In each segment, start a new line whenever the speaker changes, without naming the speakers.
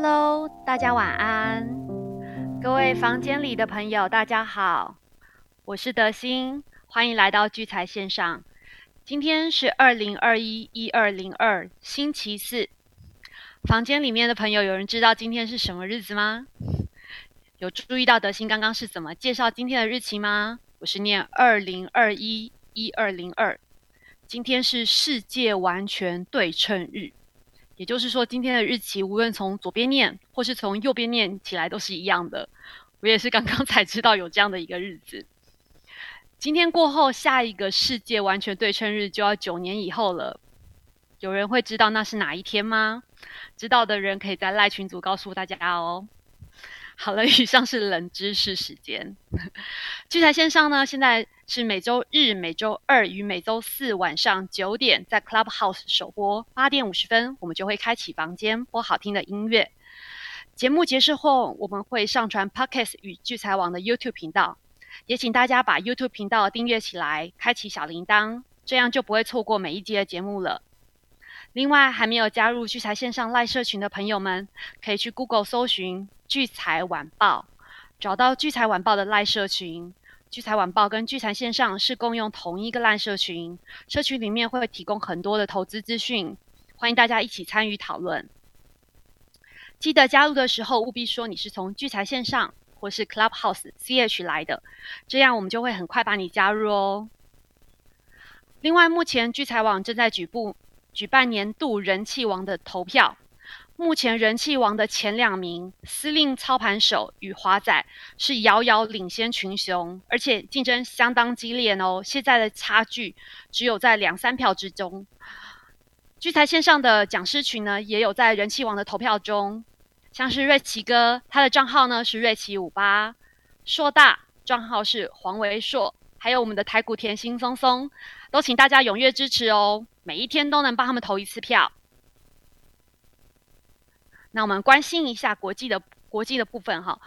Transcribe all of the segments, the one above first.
Hello，大家晚安。各位房间里的朋友，大家好，我是德心，欢迎来到聚财线上。今天是二零二一一二零二星期四。房间里面的朋友，有人知道今天是什么日子吗？有注意到德心刚刚是怎么介绍今天的日期吗？我是念二零二一一二零二，今天是世界完全对称日。也就是说，今天的日期无论从左边念或是从右边念起来都是一样的。我也是刚刚 才知道有这样的一个日子。今天过后，下一个世界完全对称日就要九年以后了。有人会知道那是哪一天吗？知道的人可以在赖群组告诉大家哦。好了，以上是冷知识时间。聚财线上呢，现在是每周日、每周二与每周四晚上九点在 Clubhouse 首播，八点五十分我们就会开启房间播好听的音乐。节目结束后，我们会上传 Podcast 与聚财网的 YouTube 频道，也请大家把 YouTube 频道订阅起来，开启小铃铛，这样就不会错过每一集的节目了。另外，还没有加入聚财线上赖社群的朋友们，可以去 Google 搜寻。聚财晚报，找到聚财晚报的赖社群。聚财晚报跟聚财线上是共用同一个赖社群，社群里面会提供很多的投资资讯，欢迎大家一起参与讨论。记得加入的时候务必说你是从聚财线上或是 Clubhouse CH 来的，这样我们就会很快把你加入哦。另外，目前聚财网正在举步举办年度人气王的投票。目前人气王的前两名，司令操盘手与华仔是遥遥领先群雄，而且竞争相当激烈哦。现在的差距只有在两三票之中。聚财线上的讲师群呢，也有在人气王的投票中，像是瑞奇哥，他的账号呢是瑞奇五八，硕大账号是黄维硕，还有我们的台股甜心松松，都请大家踊跃支持哦，每一天都能帮他们投一次票。那我们关心一下国际的国际的部分哈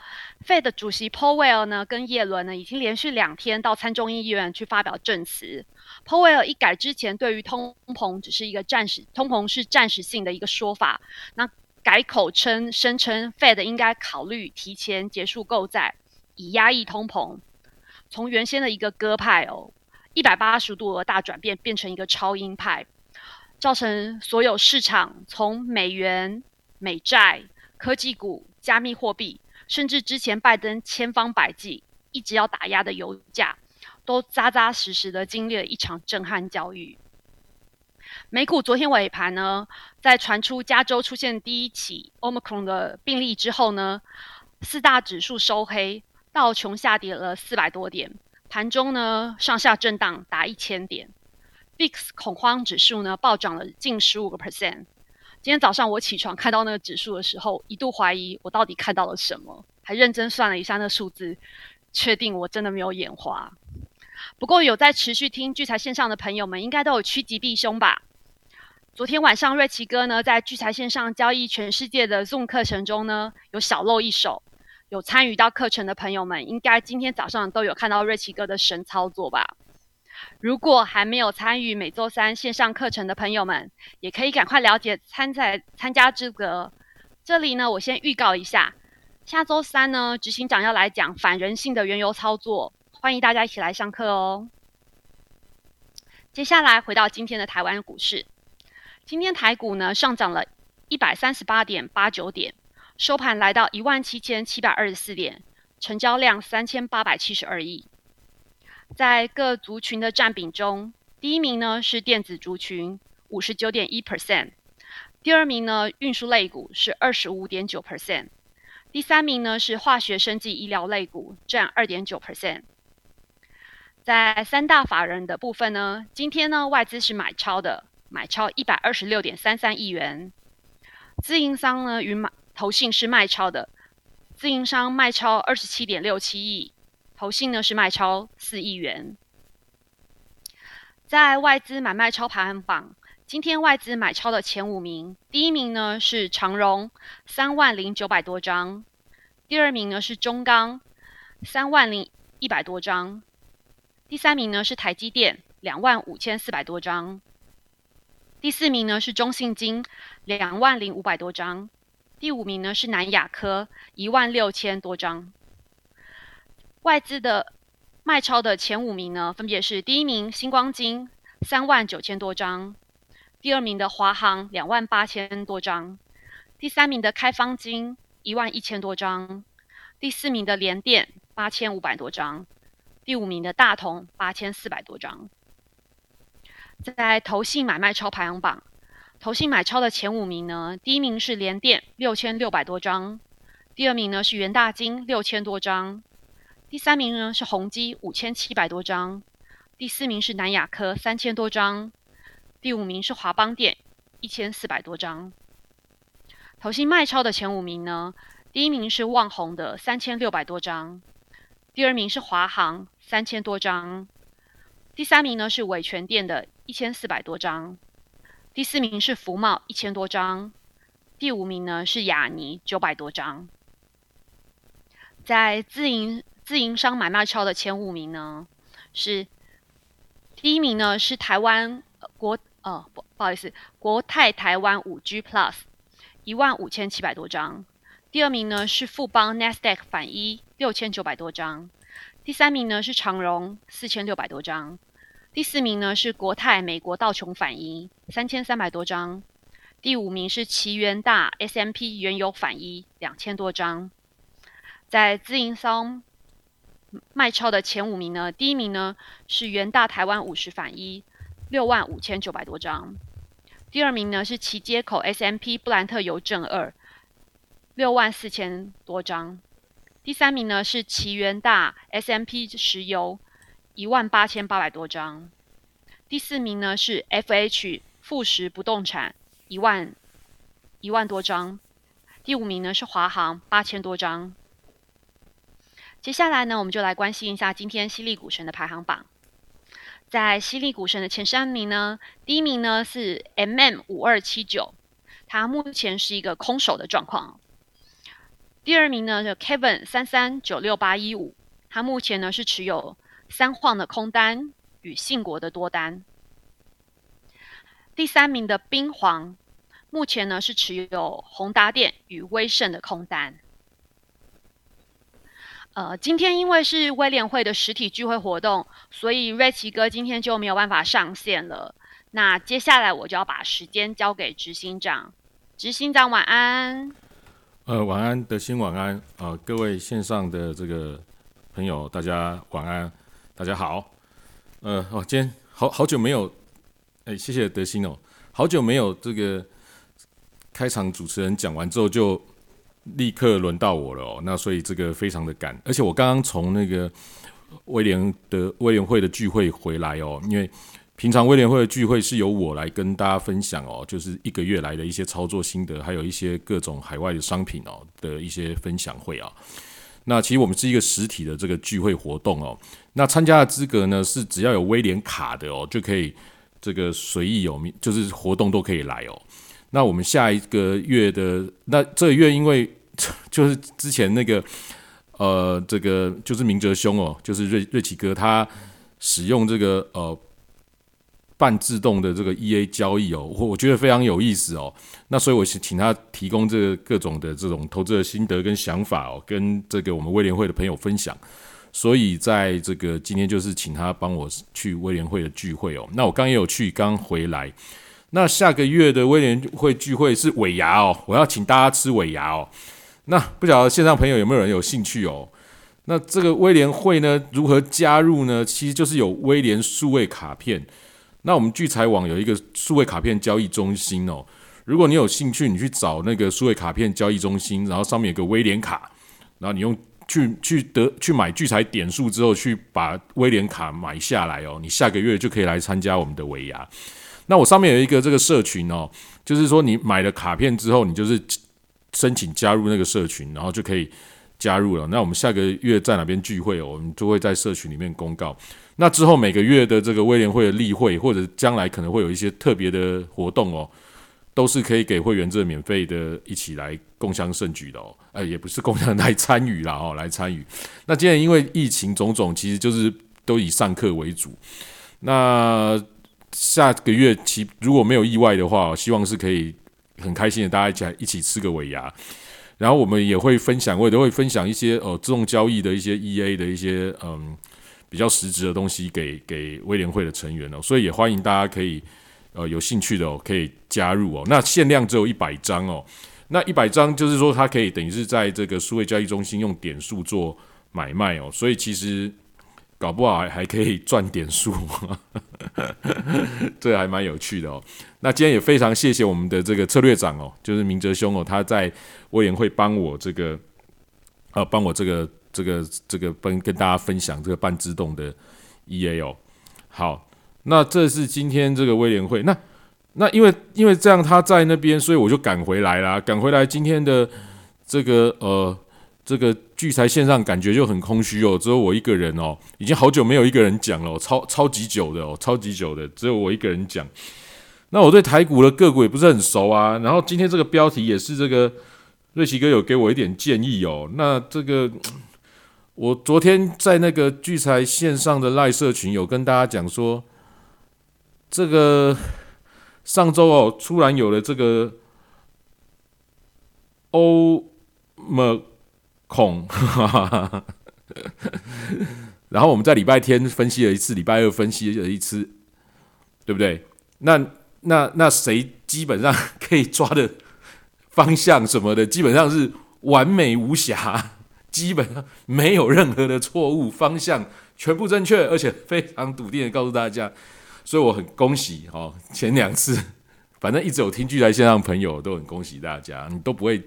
，Fed 主席 Powell 呢跟耶伦呢已经连续两天到参众议院去发表证词。Powell 一改之前对于通膨只是一个暂时通膨是暂时性的一个说法，那改口称声称 Fed 应该考虑提前结束购债，以压抑通膨。从原先的一个鸽派哦，一百八十度的大转变，变成一个超鹰派，造成所有市场从美元。美债、科技股、加密货币，甚至之前拜登千方百计一直要打压的油价，都扎扎实实的经历了一场震撼教育。美股昨天尾盘呢，在传出加州出现第一起 Omicron 的病例之后呢，四大指数收黑，道琼下跌了四百多点，盘中呢上下震荡达一千点，VIX 恐慌指数呢暴涨了近十五个 percent。今天早上我起床看到那个指数的时候，一度怀疑我到底看到了什么，还认真算了一下那数字，确定我真的没有眼花。不过有在持续听聚财线上的朋友们，应该都有趋吉避凶吧？昨天晚上瑞奇哥呢，在聚财线上交易全世界的 Zoom 课程中呢，有小露一手。有参与到课程的朋友们，应该今天早上都有看到瑞奇哥的神操作吧？如果还没有参与每周三线上课程的朋友们，也可以赶快了解参赛参加资格。这里呢，我先预告一下，下周三呢，执行长要来讲反人性的原油操作，欢迎大家一起来上课哦。接下来回到今天的台湾股市，今天台股呢上涨了一百三十八点八九点，收盘来到一万七千七百二十四点，成交量三千八百七十二亿。在各族群的占比中，第一名呢是电子族群，五十九点一 percent；第二名呢运输类股是二十五点九 percent；第三名呢是化学生技医疗类股，占二点九 percent。在三大法人的部分呢，今天呢外资是买超的，买超一百二十六点三三亿元；自营商呢与买投信是卖超的，自营商卖超二十七点六七亿。投信呢是卖超四亿元，在外资买卖超排行榜，今天外资买超的前五名，第一名呢是长荣三万零九百多张，第二名呢是中钢三万零一百多张，第三名呢是台积电两万五千四百多张，第四名呢是中信金两万零五百多张，第五名呢是南亚科，一万六千多张。外资的卖超的前五名呢，分别是第一名星光金三万九千多张，第二名的华航两万八千多张，第三名的开方金一万一千多张，第四名的联电八千五百多张，第五名的大同八千四百多张。在投信买卖超排行榜。投信买超的前五名呢，第一名是联电六千六百多张，第二名呢是元大金六千多张，第三名呢是宏基五千七百多张，第四名是南亚科三千多张，第五名是华邦电一千四百多张。投信卖超的前五名呢，第一名是旺宏的三千六百多张，第二名是华航三千多张，第三名呢是伟全电的一千四百多张。第四名是福茂一千多张，第五名呢是雅尼九百多张。在自营自营商买卖超的前五名呢，是第一名呢是台湾国呃不不好意思国泰台湾五 G Plus 一万五千七百多张，第二名呢是富邦 Nasdaq 反一六千九百多张，第三名呢是长荣四千六百多张。第四名呢是国泰美国道琼反一三千三百多张，第五名是奇源大 S M P 原油反一两千多张。在自营商卖超的前五名呢，第一名呢是元大台湾五十反一六万五千九百多张，第二名呢是奇接口 S M P 布兰特油正二六万四千多张，第三名呢是奇源大 S M P 石油。一万八千八百多张，第四名呢是 F H 富时不动产一万一万多张，第五名呢是华航八千多张。接下来呢，我们就来关心一下今天犀利股神的排行榜。在犀利股神的前三名呢，第一名呢是 M M 五二七九，它目前是一个空手的状况。第二名呢是 Kevin 三三九六八一五，它目前呢是持有。三晃的空单与信国的多单，第三名的冰皇目前呢是持有宏达电与威盛的空单。呃，今天因为是威廉会的实体聚会活动，所以瑞奇哥今天就没有办法上线了。那接下来我就要把时间交给执行长，执行长晚安。
呃，晚安，德兴晚安啊，各位线上的这个朋友，大家晚安。大家好，呃，哦，今天好好久没有，哎，谢谢德兴哦，好久没有这个开场主持人讲完之后就立刻轮到我了哦，那所以这个非常的赶，而且我刚刚从那个威廉的威廉会的聚会回来哦，因为平常威廉会的聚会是由我来跟大家分享哦，就是一个月来的一些操作心得，还有一些各种海外的商品哦的一些分享会啊。那其实我们是一个实体的这个聚会活动哦。那参加的资格呢是只要有威廉卡的哦，就可以这个随意有名，就是活动都可以来哦。那我们下一个月的那这个月，因为 就是之前那个呃，这个就是明哲兄哦，就是瑞瑞奇哥他使用这个呃。半自动的这个 E A 交易哦，我我觉得非常有意思哦。那所以我是请他提供这个各种的这种投资的心得跟想法哦，跟这个我们威廉会的朋友分享。所以在这个今天就是请他帮我去威廉会的聚会哦。那我刚也有去，刚回来。那下个月的威廉会聚会是尾牙哦，我要请大家吃尾牙哦。那不晓得线上朋友有没有人有兴趣哦？那这个威廉会呢，如何加入呢？其实就是有威廉数位卡片。那我们聚财网有一个数位卡片交易中心哦，如果你有兴趣，你去找那个数位卡片交易中心，然后上面有个威廉卡，然后你用去去得去买聚财点数之后，去把威廉卡买下来哦，你下个月就可以来参加我们的尾牙。那我上面有一个这个社群哦，就是说你买了卡片之后，你就是申请加入那个社群，然后就可以加入了。那我们下个月在哪边聚会，我们就会在社群里面公告。那之后每个月的这个威廉会的例会，或者将来可能会有一些特别的活动哦，都是可以给会员这免费的一起来共享盛举的哦。呃，也不是共享来参与啦哦，来参与。那今天因为疫情种种，其实就是都以上课为主。那下个月其如果没有意外的话，希望是可以很开心的，大家一起来一起吃个尾牙。然后我们也会分享，我也都会分享一些呃自动交易的一些 EA 的一些嗯比较实质的东西给给威廉会的成员哦，所以也欢迎大家可以呃有兴趣的哦可以加入哦。那限量只有一百张哦，那一百张就是说它可以等于是在这个数位交易中心用点数做买卖哦，所以其实搞不好还还可以赚点数，这还蛮有趣的哦。那今天也非常谢谢我们的这个策略长哦，就是明哲兄哦，他在威廉会帮我这个，呃，帮我这个这个这个跟跟大家分享这个半自动的 EA 哦。好，那这是今天这个威廉会，那那因为因为这样他在那边，所以我就赶回来啦，赶回来今天的这个呃这个聚财线上感觉就很空虚哦，只有我一个人哦，已经好久没有一个人讲了，超超级久的哦，超级久的，只有我一个人讲。那我对台股的个股也不是很熟啊，然后今天这个标题也是这个瑞奇哥有给我一点建议哦。那这个我昨天在那个聚财线上的赖社群有跟大家讲说，这个上周哦突然有了这个欧么孔，然后我们在礼拜天分析了一次，礼拜二分析了一次，对不对？那那那谁基本上可以抓的方向什么的，基本上是完美无瑕，基本上没有任何的错误，方向全部正确，而且非常笃定的告诉大家，所以我很恭喜哦。前两次反正一直有听聚来线上朋友都很恭喜大家，你都不会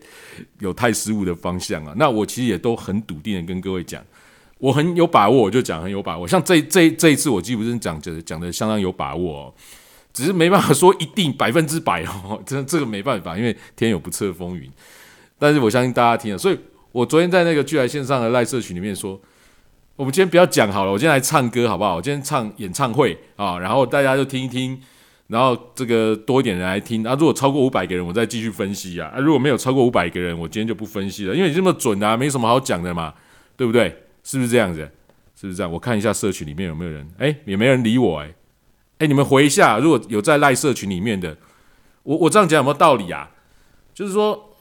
有太失误的方向啊。那我其实也都很笃定的跟各位讲，我很有把握，我就讲很有把握。像这这这一次，我基本上讲的讲的相当有把握。哦。只是没办法说一定百分之百哦，真的这个没办法，因为天有不测风云。但是我相信大家听了，所以我昨天在那个聚来线上的赖社群里面说，我们今天不要讲好了，我今天来唱歌好不好？我今天唱演唱会啊，然后大家就听一听，然后这个多一点人来听啊。如果超过五百个人，我再继续分析啊。啊，如果没有超过五百个人，我今天就不分析了，因为你这么准啊，没什么好讲的嘛，对不对？是不是这样子？是不是这样？我看一下社群里面有没有人，哎，也没人理我哎。哎，你们回一下，如果有在赖社群里面的，我我这样讲有没有道理啊？就是说，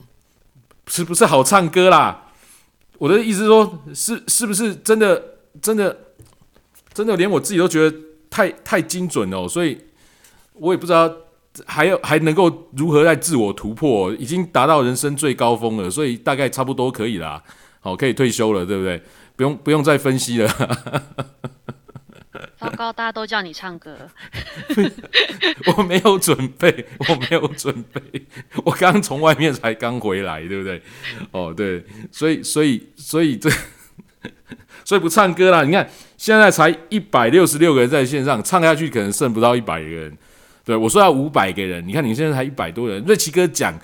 是不是好唱歌啦？我的意思说，是是不是真的真的真的连我自己都觉得太太精准了，所以我也不知道还有还能够如何在自我突破，已经达到人生最高峰了，所以大概差不多可以啦，好，可以退休了，对不对？不用不用再分析了。
糟糕，大家都叫你唱歌，
我没有准备，我没有准备，我刚从外面才刚回来，对不对？哦，对，所以，所以，所以这，所以不唱歌啦。你看，现在才一百六十六个人在线上，唱下去可能剩不到一百个人。对我说要五百个人，你看你现在才一百多人。瑞奇哥讲，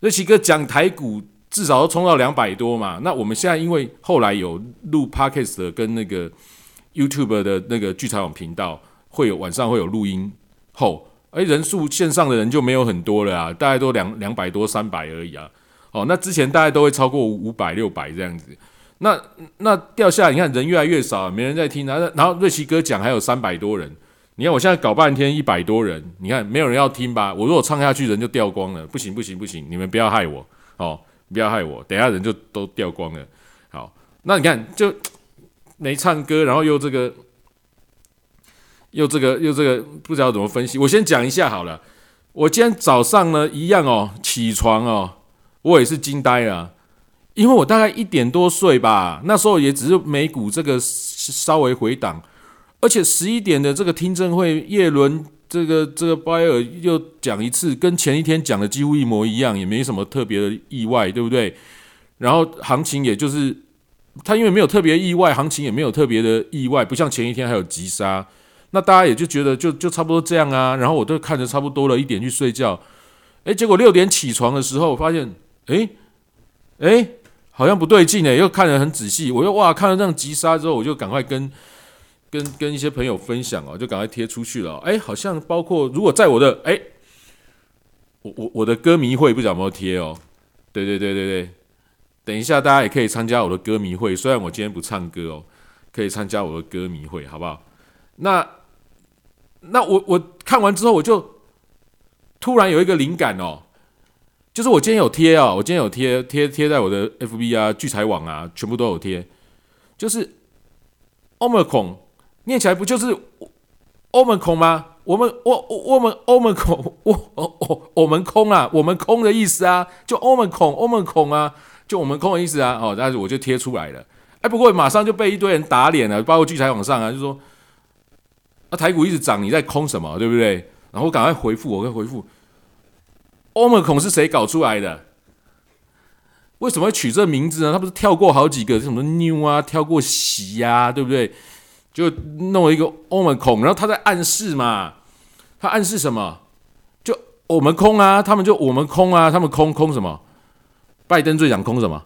瑞奇哥讲台股至少要冲到两百多嘛。那我们现在因为后来有录 podcast 跟那个。YouTube 的那个聚财网频道会有晚上会有录音后，哎，人数线上的人就没有很多了啊，大概都两两百多、三百而已啊。哦，那之前大概都会超过五百、六百这样子。那那掉下来，你看人越来越少，没人在听啊。然后瑞奇哥讲还有三百多人，你看我现在搞半天一百多人，你看没有人要听吧？我如果唱下去，人就掉光了。不行不行不行，你们不要害我哦，不要害我，等下人就都掉光了。好，那你看就。没唱歌，然后又这个，又这个，又这个，不知道怎么分析。我先讲一下好了。我今天早上呢，一样哦，起床哦，我也是惊呆了，因为我大概一点多睡吧，那时候也只是美股这个稍微回档，而且十一点的这个听证会，叶伦这个这个拜尔又讲一次，跟前一天讲的几乎一模一样，也没什么特别的意外，对不对？然后行情也就是。他因为没有特别意外，行情也没有特别的意外，不像前一天还有急杀，那大家也就觉得就就差不多这样啊。然后我都看着差不多了，一点去睡觉，诶，结果六点起床的时候发现，诶诶，好像不对劲诶，又看得很仔细，我又哇，看了这样急杀之后，我就赶快跟跟跟一些朋友分享哦，就赶快贴出去了。诶，好像包括如果在我的诶，我我我的歌迷会不知道有没有贴哦，对对对对对。等一下，大家也可以参加我的歌迷会。虽然我今天不唱歌哦，可以参加我的歌迷会，好不好？那那我我看完之后，我就突然有一个灵感哦。就是我今天有贴啊，我今天有贴贴贴在我的 FB 啊、聚财网啊，全部都有贴。就是 Omicron 念起来不就是欧门空吗？我们我我们 Omicron 我我我们空啊，我们空的意思啊，就 Omicron Omicron 啊，就我们空的意思啊。哦，但是我就贴出来了。哎，不过马上就被一堆人打脸了，包括聚财网上啊，就说啊台股一直涨，你在空什么，对不对？然后赶快回复，我会回复。欧盟孔是谁搞出来的？为什么会取这名字呢？他不是跳过好几个什么 new 啊，跳过喜呀，对不对？就弄了一个欧盟孔，然后他在暗示嘛，他暗示什么？就我们空啊，他们就我们空啊，他们空空什么？拜登最想空什么？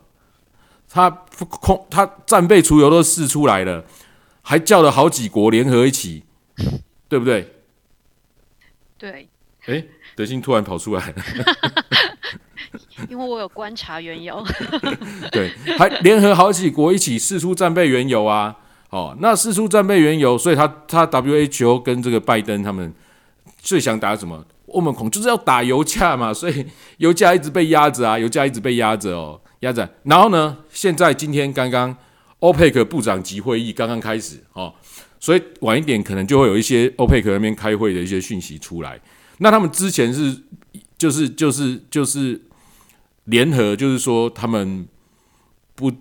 他空他战备储油都试出来了，还叫了好几国联合一起，对不对？
对。
哎。德兴突然跑出来了，
因为我有观察原油。
对，还联合好几国一起试出战备原油啊！哦，那四出战备原油，所以他他 WHO 跟这个拜登他们最想打什么？欧盟恐就是要打油价嘛，所以油价一直被压着啊，油价一直被压着哦，压着。然后呢，现在今天刚刚 OPEC 部长级会议刚刚开始哦，所以晚一点可能就会有一些 OPEC 那边开会的一些讯息出来。那他们之前是，就是就是就是联合，就是说他们不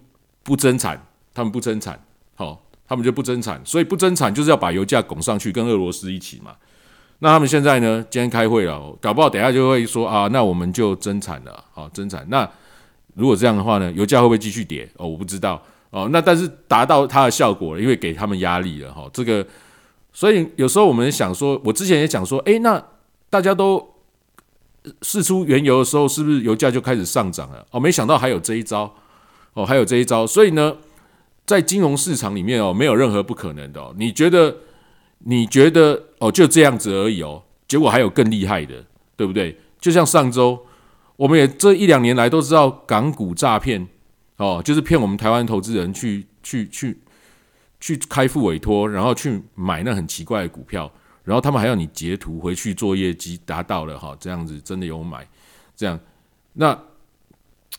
不增产，他们不增产，好，他们就不增产，所以不增产就是要把油价拱上去，跟俄罗斯一起嘛。那他们现在呢，今天开会了，搞不好等下就会说啊，那我们就增产了，好，增产。那如果这样的话呢，油价会不会继续跌？哦，我不知道哦。那但是达到它的效果了，因为给他们压力了，哈，这个。所以有时候我们想说，我之前也讲说，诶，那。大家都试出原油的时候，是不是油价就开始上涨了？哦，没想到还有这一招哦，还有这一招。所以呢，在金融市场里面哦，没有任何不可能的。哦。你觉得？你觉得？哦，就这样子而已哦。结果还有更厉害的，对不对？就像上周，我们也这一两年来都知道港股诈骗哦，就是骗我们台湾投资人去去去去开付委托，然后去买那很奇怪的股票。然后他们还要你截图回去做业绩达到了哈，这样子真的有买，这样那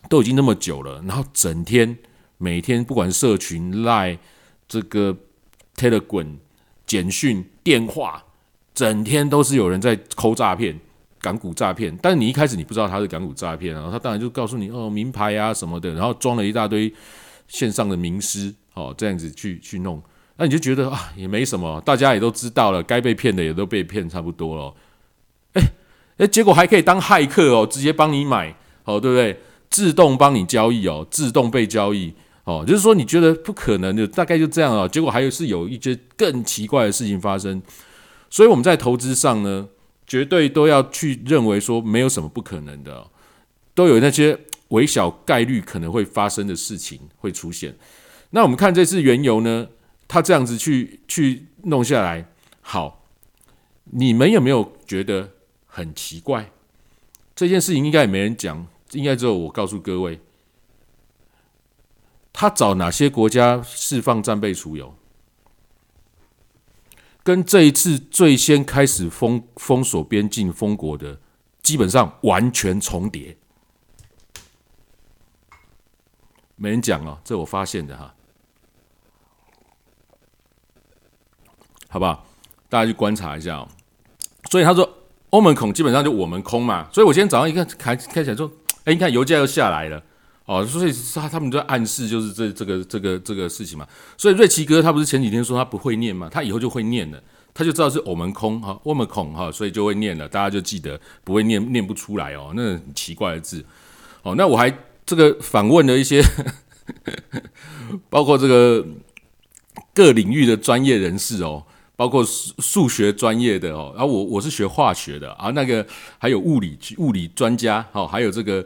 都已经那么久了，然后整天每天不管社群、赖这个 Telegram、简讯、电话，整天都是有人在抠诈骗、港股诈骗。但是你一开始你不知道他是港股诈骗啊，他当然就告诉你哦名牌啊什么的，然后装了一大堆线上的名师，哦这样子去去弄。那你就觉得啊，也没什么，大家也都知道了，该被骗的也都被骗差不多了。哎哎，结果还可以当骇客哦，直接帮你买哦，对不对？自动帮你交易哦，自动被交易哦，就是说你觉得不可能的，大概就这样哦。结果还有是有一些更奇怪的事情发生，所以我们在投资上呢，绝对都要去认为说没有什么不可能的，都有那些微小概率可能会发生的事情会出现。那我们看这次原油呢？它这样子去去弄下来，好，你们有没有觉得很奇怪？这件事情应该也没人讲，应该只有我告诉各位。他找哪些国家释放战备储油，跟这一次最先开始封封锁边境封国的，基本上完全重叠。没人讲哦，这我发现的哈。好不好？大家去观察一下哦。所以他说，欧盟空基本上就我们空嘛。所以我今天早上一看，开开起来说，哎，你看油价又下来了哦。所以他他们就在暗示，就是这这个这个这个事情嘛。所以瑞奇哥他不是前几天说他不会念吗？他以后就会念了，他就知道是我们空哈，我们空哈，所以就会念了。大家就记得不会念念不出来哦，那很奇怪的字哦。那我还这个访问了一些，包括这个各领域的专业人士哦。包括数数学专业的哦，然后我我是学化学的啊，那个还有物理物理专家哈，还有这个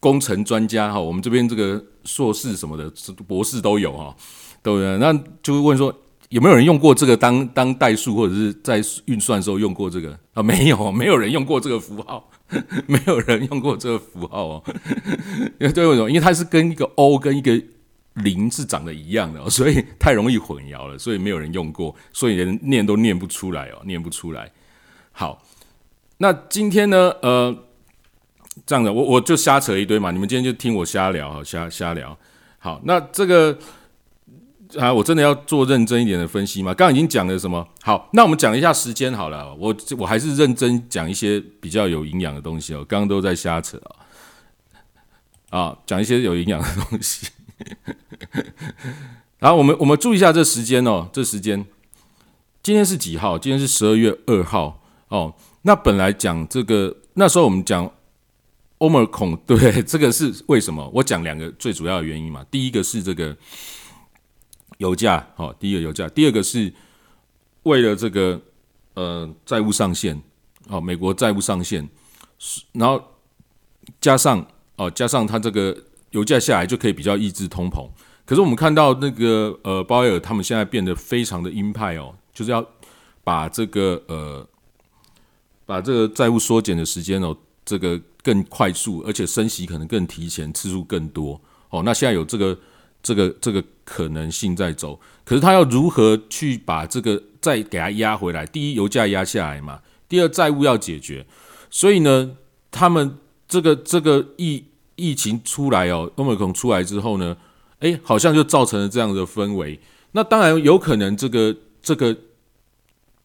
工程专家哈，我们这边这个硕士什么的博士都有哈，都有。那就会问说有没有人用过这个当当代数或者是在运算的时候用过这个啊？没有，没有人用过这个符号，没有人用过这个符号哦。因 为对为什么？因为它是跟一个 O 跟一个。零是长得一样的，所以太容易混淆了，所以没有人用过，所以连念都念不出来哦，念不出来。好，那今天呢？呃，这样的，我我就瞎扯一堆嘛，你们今天就听我瞎聊，瞎瞎聊。好，那这个啊，我真的要做认真一点的分析吗？刚刚已经讲了什么？好，那我们讲一下时间好了。我我还是认真讲一些比较有营养的东西哦。刚刚都在瞎扯啊，啊，讲一些有营养的东西。然后我们我们注意一下这时间哦，这时间今天是几号？今天是十二月二号哦。那本来讲这个那时候我们讲欧盟恐，对，这个是为什么？我讲两个最主要的原因嘛。第一个是这个油价，好，第一个油价，第二个是为了这个呃债务上限，哦，美国债务上限，然后加上哦加上它这个油价下来就可以比较抑制通膨。可是我们看到那个呃鲍威尔他们现在变得非常的鹰派哦，就是要把这个呃把这个债务缩减的时间哦，这个更快速，而且升息可能更提前，次数更多哦。那现在有这个这个这个可能性在走，可是他要如何去把这个再给他压回来？第一，油价压下来嘛；第二，债务要解决。所以呢，他们这个这个疫疫情出来哦，欧美孔出来之后呢？哎，好像就造成了这样的氛围。那当然有可能，这个这个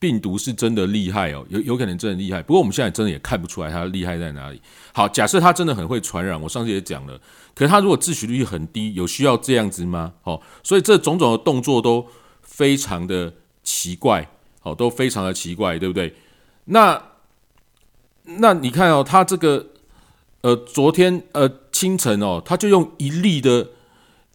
病毒是真的厉害哦，有有可能真的厉害。不过我们现在真的也看不出来它厉害在哪里。好，假设它真的很会传染，我上次也讲了。可是它如果自取率很低，有需要这样子吗？哦，所以这种种的动作都非常的奇怪，哦，都非常的奇怪，对不对？那那你看哦，它这个呃，昨天呃清晨哦，它就用一例的。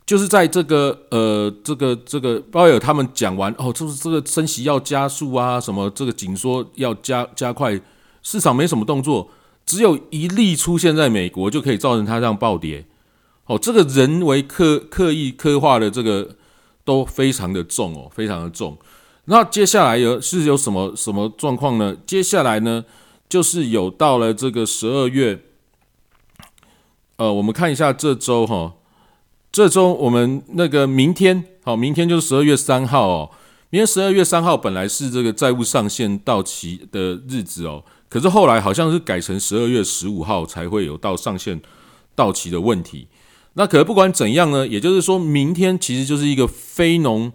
就是在这个呃，这个这个鲍威尔他们讲完哦，就是这个升息要加速啊，什么这个紧缩要加加快，市场没什么动作，只有一例出现在美国就可以造成它这样暴跌。哦，这个人为刻刻意刻画的这个都非常的重哦，非常的重。那接下来有是有什么什么状况呢？接下来呢，就是有到了这个十二月，呃，我们看一下这周哈。这周我们那个明天好，明天就是十二月三号哦。明天十二月三号本来是这个债务上限到期的日子哦，可是后来好像是改成十二月十五号才会有到上限到期的问题。那可不管怎样呢，也就是说明天其实就是一个非农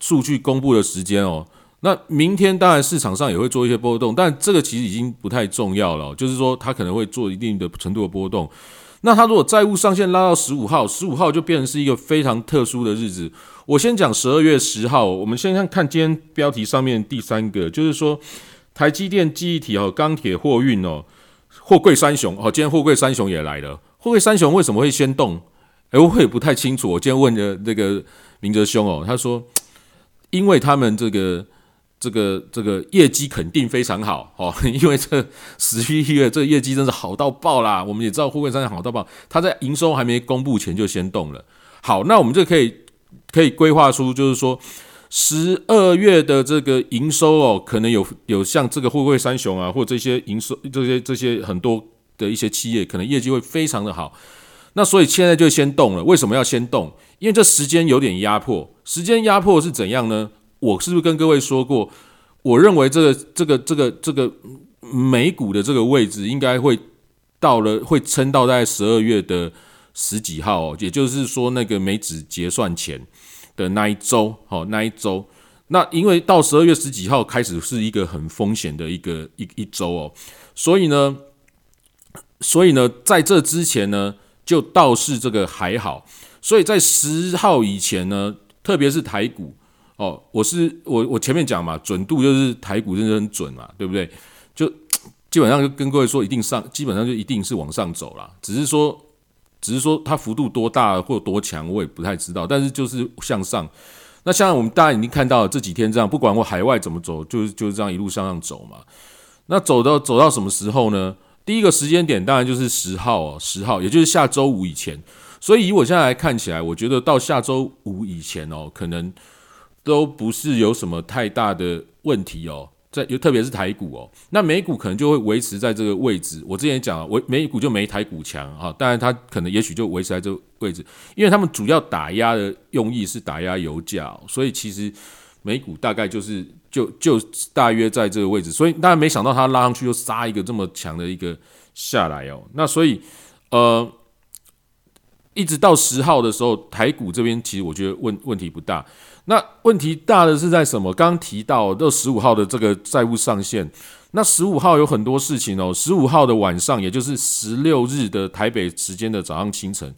数据公布的时间哦。那明天当然市场上也会做一些波动，但这个其实已经不太重要了，就是说它可能会做一定的程度的波动。那他如果债务上限拉到十五号，十五号就变成是一个非常特殊的日子。我先讲十二月十号，我们先看看今天标题上面第三个，就是说台积电记忆体哦，钢铁货运哦，货柜三雄哦，今天货柜三雄也来了。货柜三雄为什么会先动？哎，我也不太清楚。我今天问的那个明哲兄哦，他说，因为他们这个。这个这个业绩肯定非常好哦，因为这十一月这个业绩真是好到爆啦。我们也知道富贵商业好到爆，它在营收还没公布前就先动了。好，那我们就可以可以规划出，就是说十二月的这个营收哦，可能有有像这个富贵三雄啊，或这些营收这些这些很多的一些企业，可能业绩会非常的好。那所以现在就先动了。为什么要先动？因为这时间有点压迫。时间压迫是怎样呢？我是不是跟各位说过？我认为这个、这个、这个、这个美股的这个位置应该会到了，会撑到在十二月的十几号哦，也就是说那个美指结算前的那一周，好那一周。那因为到十二月十几号开始是一个很风险的一个一一周哦，所以呢，所以呢，在这之前呢，就倒是这个还好。所以在十号以前呢，特别是台股。哦，我是我我前面讲嘛，准度就是台股真的很准嘛，对不对？就基本上就跟各位说，一定上，基本上就一定是往上走了。只是说，只是说它幅度多大或多强，我也不太知道。但是就是向上。那像我们大家已经看到这几天这样，不管我海外怎么走，就是就是这样一路向上走嘛。那走到走到什么时候呢？第一个时间点当然就是十号哦，十号，也就是下周五以前。所以以我现在来看起来，我觉得到下周五以前哦，可能。都不是有什么太大的问题哦，在尤特别是台股哦，那美股可能就会维持在这个位置。我之前讲了，美股就没台股强啊，当然它可能也许就维持在这个位置，因为他们主要打压的用意是打压油价，所以其实美股大概就是就就大约在这个位置，所以大家没想到它拉上去又杀一个这么强的一个下来哦。那所以呃，一直到十号的时候，台股这边其实我觉得问问题不大。那问题大的是在什么？刚刚提到这十五号的这个债务上限。那十五号有很多事情哦。十五号的晚上，也就是十六日的台北时间的早上清晨，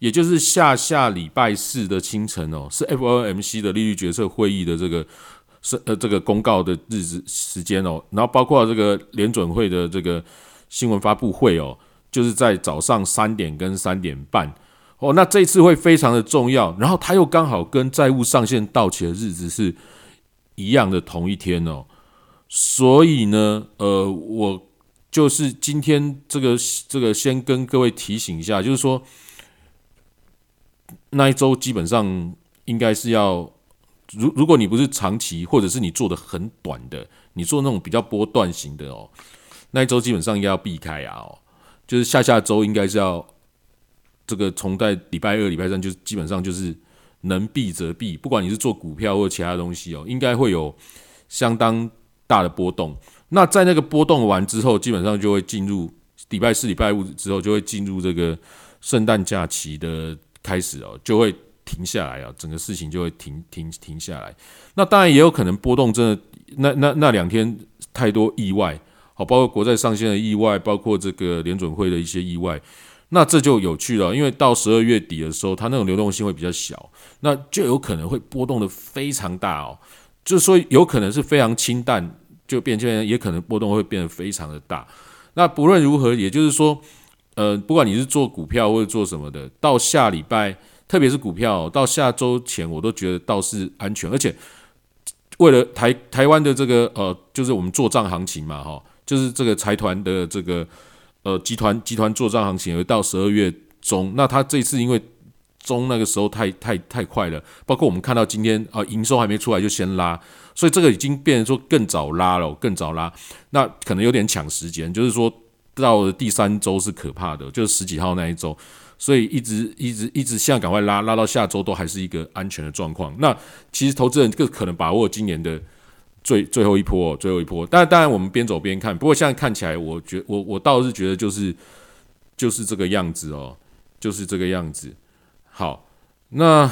也就是下下礼拜四的清晨哦，是 FOMC 的利率决策会议的这个是呃这个公告的日子时间哦。然后包括这个联准会的这个新闻发布会哦，就是在早上三点跟三点半哦。那这一次会非常的重要。然后它又刚好跟债务上限到期的日子是一样的同一天哦。所以呢，呃，我就是今天这个这个先跟各位提醒一下，就是说那一周基本上应该是要，如如果你不是长期，或者是你做的很短的，你做那种比较波段型的哦，那一周基本上应该要避开啊哦，就是下下周应该是要这个从在礼拜二、礼拜三就基本上就是能避则避，不管你是做股票或者其他东西哦，应该会有相当。大的波动，那在那个波动完之后，基本上就会进入礼拜四、礼拜五之后，就会进入这个圣诞假期的开始哦，就会停下来啊，整个事情就会停停停下来。那当然也有可能波动真的那那那两天太多意外，好，包括国债上限的意外，包括这个联准会的一些意外，那这就有趣了，因为到十二月底的时候，它那种流动性会比较小，那就有可能会波动的非常大哦。就是说，有可能是非常清淡就变成，也可能波动会变得非常的大。那不论如何，也就是说，呃，不管你是做股票或者做什么的，到下礼拜，特别是股票，到下周前，我都觉得倒是安全。而且，为了台台湾的这个呃，就是我们做账行情嘛，哈，就是这个财团的这个呃集团集团做账行情，而到十二月中，那他这次因为。中那个时候太太太快了，包括我们看到今天啊，营收还没出来就先拉，所以这个已经变成说更早拉了，更早拉，那可能有点抢时间，就是说到了第三周是可怕的，就是十几号那一周，所以一直一直一直现在赶快拉，拉到下周都还是一个安全的状况。那其实投资人更可能把握今年的最最后一波，最后一波。但当然我们边走边看，不过现在看起来，我觉我我倒是觉得就是就是这个样子哦，就是这个样子。好，那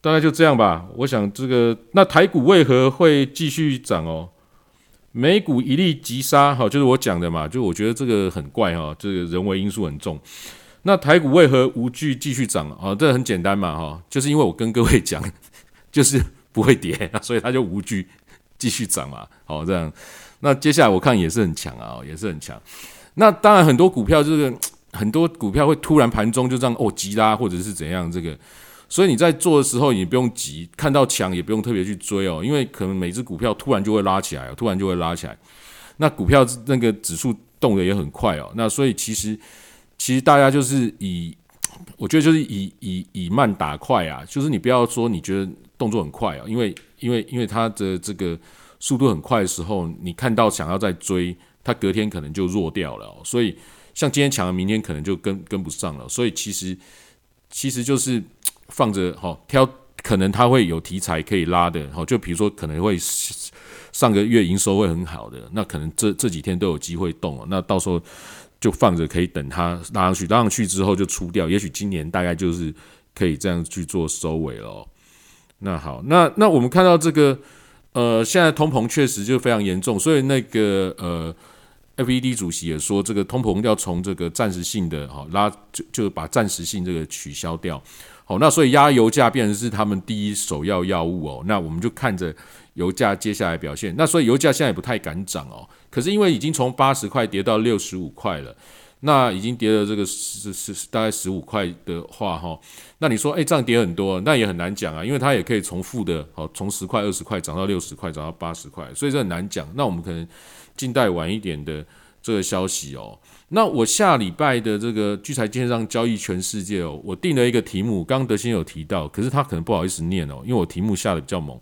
大概就这样吧。我想这个那台股为何会继续涨哦？美股一力急杀，哈，就是我讲的嘛。就我觉得这个很怪哈，这个人为因素很重。那台股为何无惧继续涨啊？这很简单嘛，哈，就是因为我跟各位讲，就是不会跌，所以它就无惧 继续涨嘛。好，这样。那接下来我看也是很强啊，也是很强。那当然很多股票这个。很多股票会突然盘中就这样哦急拉或者是怎样这个，所以你在做的时候你不用急，看到强也不用特别去追哦，因为可能每只股票突然就会拉起来，突然就会拉起来。那股票那个指数动的也很快哦，那所以其实其实大家就是以，我觉得就是以以以慢打快啊，就是你不要说你觉得动作很快啊，因为因为因为它的这个速度很快的时候，你看到想要再追，它隔天可能就弱掉了，所以。像今天抢了，明天可能就跟跟不上了，所以其实其实就是放着哈，挑可能它会有题材可以拉的，哈，就比如说可能会上个月营收会很好的，那可能这这几天都有机会动了，那到时候就放着可以等它拉上去，拉上去之后就出掉，也许今年大概就是可以这样去做收尾了。那好，那那我们看到这个呃，现在通膨确实就非常严重，所以那个呃。FED 主席也说，这个通膨要从这个暂时性的哈拉，就就把暂时性这个取消掉。好，那所以压油价变成是他们第一首要药物哦。那我们就看着油价接下来表现。那所以油价现在也不太敢涨哦。可是因为已经从八十块跌到六十五块了，那已经跌了这个十十大概十五块的话哈，那你说哎这样跌很多，那也很难讲啊，因为它也可以从负的，好从十块二十块涨到六十块，涨到八十块，所以这很难讲。那我们可能。近代晚一点的这个消息哦，那我下礼拜的这个聚财线上交易全世界哦，我定了一个题目，刚刚德兴有提到，可是他可能不好意思念哦，因为我题目下的比较猛，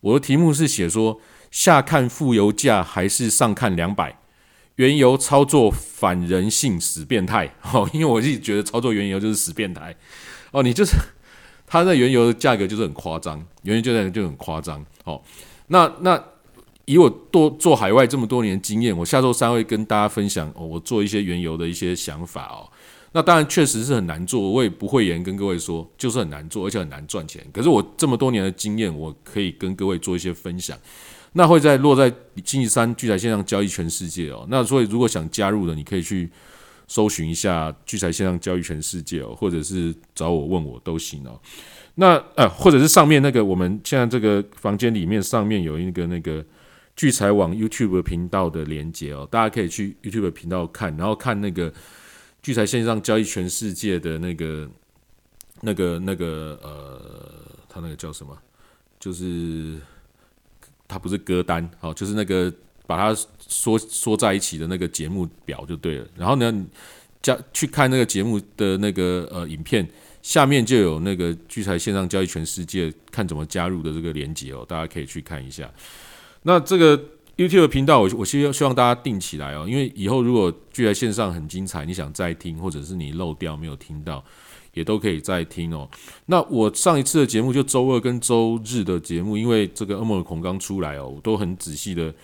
我的题目是写说下看负油价还是上看两百，原油操作反人性死变态 哦，因为我自己觉得操作原油就是死变态哦，你就是它那原油的价格就是很夸张，原油就在就很夸张。好，那那以我多做海外这么多年经验，我下周三会跟大家分享哦，我做一些原油的一些想法哦。那当然确实是很难做，我也不会言跟各位说，就是很难做，而且很难赚钱。可是我这么多年的经验，我可以跟各位做一些分享。那会在落在星期三聚财线上交易全世界哦。那所以如果想加入的，你可以去搜寻一下聚财线上交易全世界哦，或者是找我问我都行哦。那呃，或者是上面那个我们现在这个房间里面上面有一个那个聚财网 YouTube 频道的连接哦，大家可以去 YouTube 频道看，然后看那个聚财线上交易全世界的那个那个那个呃，他那个叫什么？就是。它不是歌单，好，就是那个把它缩缩在一起的那个节目表就对了。然后呢，加去看那个节目的那个呃影片，下面就有那个聚财线上交易全世界看怎么加入的这个连接哦，大家可以去看一下。那这个 YouTube 频道，我我希希望大家定起来哦，因为以后如果聚财线上很精彩，你想再听，或者是你漏掉没有听到。也都可以再听哦。那我上一次的节目就周二跟周日的节目，因为这个恶魔的孔刚出来哦，我都很仔细的，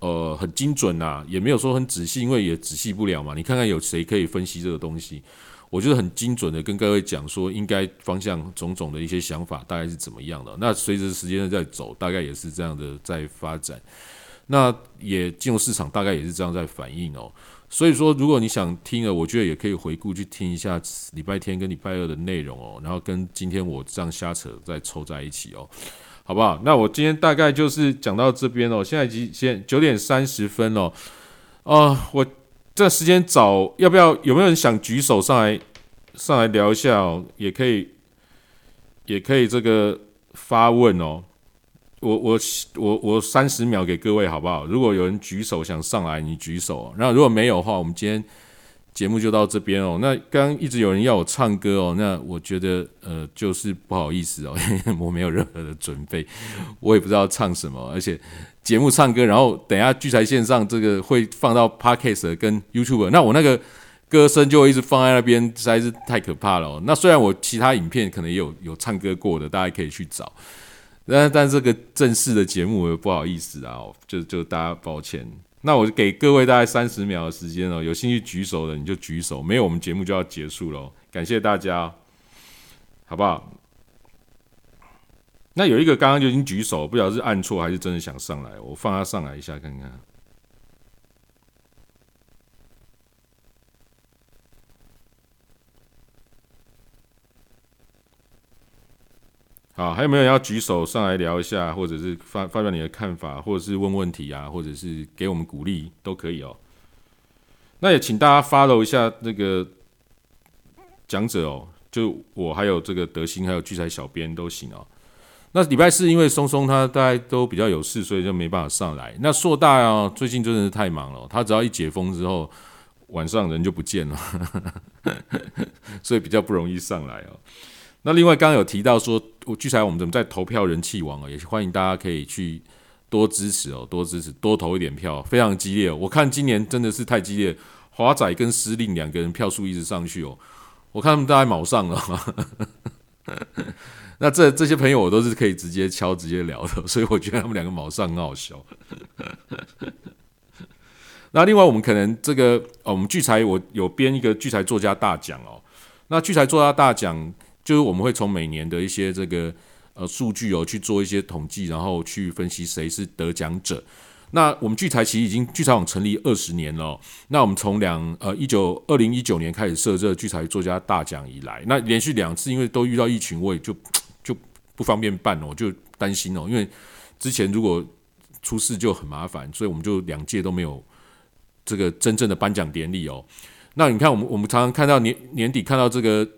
呃，很精准呐，也没有说很仔细，因为也仔细不了嘛。你看看有谁可以分析这个东西？我觉得很精准的跟各位讲说，应该方向种种的一些想法大概是怎么样的。那随着时间的在走，大概也是这样的在发展。那也金融市场大概也是这样在反应哦。所以说，如果你想听了，我觉得也可以回顾去听一下礼拜天跟礼拜二的内容哦，然后跟今天我这样瞎扯再凑在一起哦，好不好？那我今天大概就是讲到这边哦，现在已经现九点三十分哦，啊，我这时间早，要不要有没有人想举手上来上来聊一下哦？也可以，也可以这个发问哦。我我我我三十秒给各位好不好？如果有人举手想上来，你举手。那如果没有的话，我们今天节目就到这边哦。那刚刚一直有人要我唱歌哦，那我觉得呃就是不好意思哦，我没有任何的准备，我也不知道唱什么。而且节目唱歌，然后等下聚财线上这个会放到 Podcast 跟 YouTube，那我那个歌声就会一直放在那边，实在是太可怕了哦。那虽然我其他影片可能也有有唱歌过的，大家可以去找。但但这个正式的节目，我不好意思啊，就就大家抱歉。那我给各位大概三十秒的时间哦，有兴趣举手的你就举手，没有我们节目就要结束了。感谢大家，好不好？那有一个刚刚就已经举手，不晓得是按错还是真的想上来，我放他上来一下看看。好，还有没有要举手上来聊一下，或者是发发表你的看法，或者是问问题啊，或者是给我们鼓励都可以哦。那也请大家 follow 一下那个讲者哦，就我还有这个德兴，还有聚财小编都行哦。那礼拜四因为松松他大概都比较有事，所以就没办法上来。那硕大啊，最近真的是太忙了，他只要一解封之后，晚上人就不见了，所以比较不容易上来哦。那另外刚刚有提到说，我聚财我们怎么在投票人气王哦，也是欢迎大家可以去多支持哦，多支持，多投一点票，非常激烈。我看今年真的是太激烈，华仔跟司令两个人票数一直上去哦，我看他们都在卯上了。那这这些朋友我都是可以直接敲、直接聊的，所以我觉得他们两个卯上很好笑。那另外我们可能这个，哦，我们聚财我有编一个聚财作家大奖哦，那聚财作家大奖。就是我们会从每年的一些这个呃数据哦去做一些统计，然后去分析谁是得奖者。那我们聚财其实已经聚财网成立二十年了。那我们从两呃一九二零一九年开始设这聚财作家大奖以来，那连续两次因为都遇到疫情，我也就就不方便办了，我就担心哦，因为之前如果出事就很麻烦，所以我们就两届都没有这个真正的颁奖典礼哦。那你看，我们我们常常看到年年底看到这个。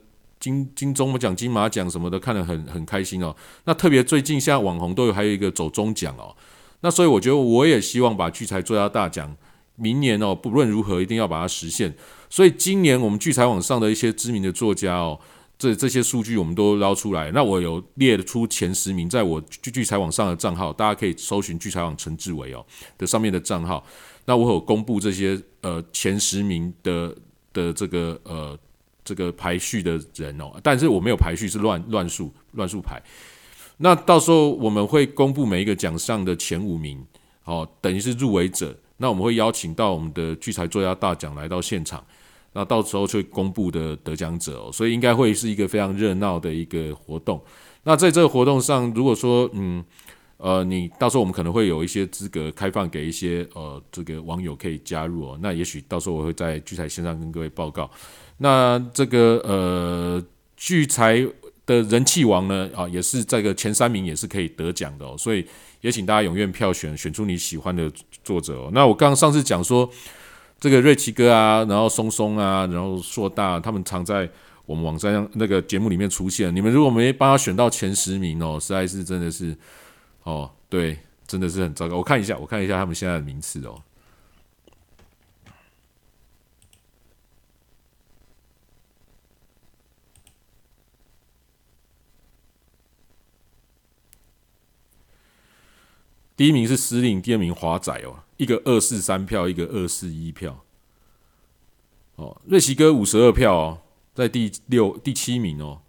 金金钟奖、金马奖什么的，看得很很开心哦。那特别最近现在网红都有还有一个走中奖哦。那所以我觉得我也希望把聚财作家大奖，明年哦不论如何一定要把它实现。所以今年我们聚财网上的一些知名的作家哦，这这些数据我们都捞出来。那我有列出前十名，在我聚聚财网上的账号，大家可以搜寻聚财网陈志伟哦的上面的账号。那我有公布这些呃前十名的的这个呃。这个排序的人哦，但是我没有排序，是乱乱数乱数排。那到时候我们会公布每一个奖项的前五名，哦，等于是入围者。那我们会邀请到我们的聚财作家大奖来到现场，那到时候就会公布的得奖者哦，所以应该会是一个非常热闹的一个活动。那在这个活动上，如果说嗯呃，你到时候我们可能会有一些资格开放给一些呃这个网友可以加入哦，那也许到时候我会在聚财线上跟各位报告。那这个呃聚财的人气王呢啊，也是这个前三名也是可以得奖的哦，所以。也请大家踊跃票选，选出你喜欢的作者哦。那我刚刚上次讲说，这个瑞奇哥啊，然后松松啊，然后硕大，他们常在我们网站上那个节目里面出现。你们如果没帮他选到前十名哦，实在是真的是哦，对，真的是很糟糕。我看一下，我看一下他们现在的名次哦。第一名是司令，第二名华仔哦，一个二四三票，一个二四一票。哦，瑞奇哥五十二票哦，在第六第七名哦，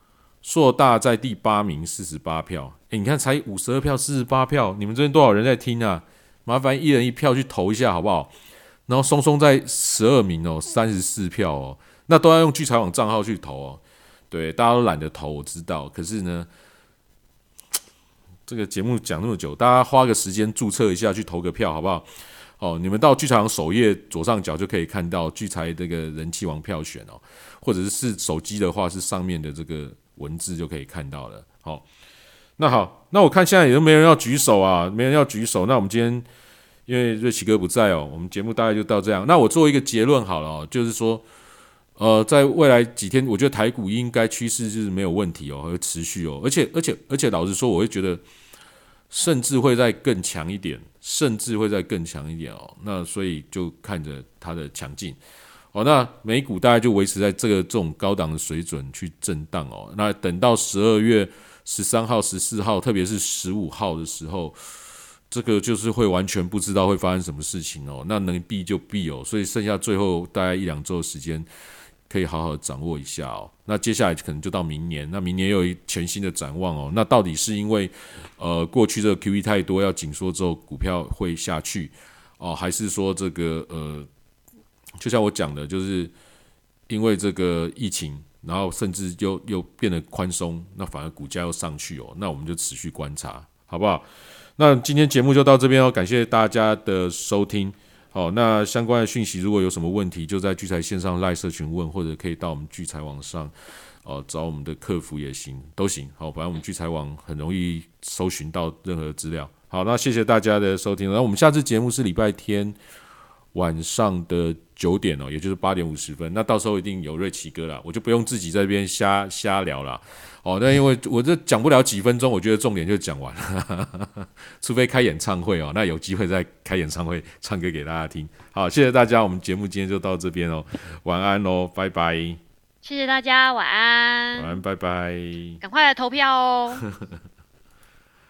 硕大在第八名四十八票。诶，你看才五十二票，四十八票，你们这边多少人在听啊？麻烦一人一票去投一下好不好？然后松松在十二名哦，三十四票哦，那都要用聚财网账号去投哦。对，大家都懒得投，我知道，可是呢。这个节目讲那么久，大家花个时间注册一下，去投个票，好不好？哦，你们到剧场首页左上角就可以看到聚财这个人气王票选哦，或者是是手机的话，是上面的这个文字就可以看到了。好，那好，那我看现在也都没人要举手啊，没人要举手。那我们今天因为瑞奇哥不在哦，我们节目大概就到这样。那我做一个结论好了哦，就是说。呃，在未来几天，我觉得台股应该趋势就是没有问题哦，会持续哦，而且而且而且，老实说，我会觉得甚至会再更强一点，甚至会再更强一点哦。那所以就看着它的强劲哦。那美股大概就维持在这个这种高档的水准去震荡哦。那等到十二月十三号、十四号，特别是十五号的时候，这个就是会完全不知道会发生什么事情哦。那能避就避哦。所以剩下最后大概一两周的时间。可以好好掌握一下哦。那接下来可能就到明年，那明年又有一全新的展望哦。那到底是因为呃过去这个 QE 太多要紧缩之后股票会下去哦，还是说这个呃，就像我讲的，就是因为这个疫情，然后甚至又又变得宽松，那反而股价又上去哦。那我们就持续观察，好不好？那今天节目就到这边哦，感谢大家的收听。好，那相关的讯息如果有什么问题，就在聚财线上赖社群问，或者可以到我们聚财网上，哦找我们的客服也行，都行。好，反正我们聚财网很容易搜寻到任何资料。好，那谢谢大家的收听，那我们下次节目是礼拜天。晚上的九点哦，也就是八点五十分，那到时候一定有瑞奇哥了，我就不用自己在这边瞎瞎聊了哦。那因为我这讲不了几分钟，我觉得重点就讲完了，除非开演唱会哦，那有机会再开演唱会唱歌给大家听。好，谢谢大家，我们节目今天就到这边哦，晚安喽，拜拜。
谢谢大家，晚安。
晚安，拜拜。
赶快来投票哦。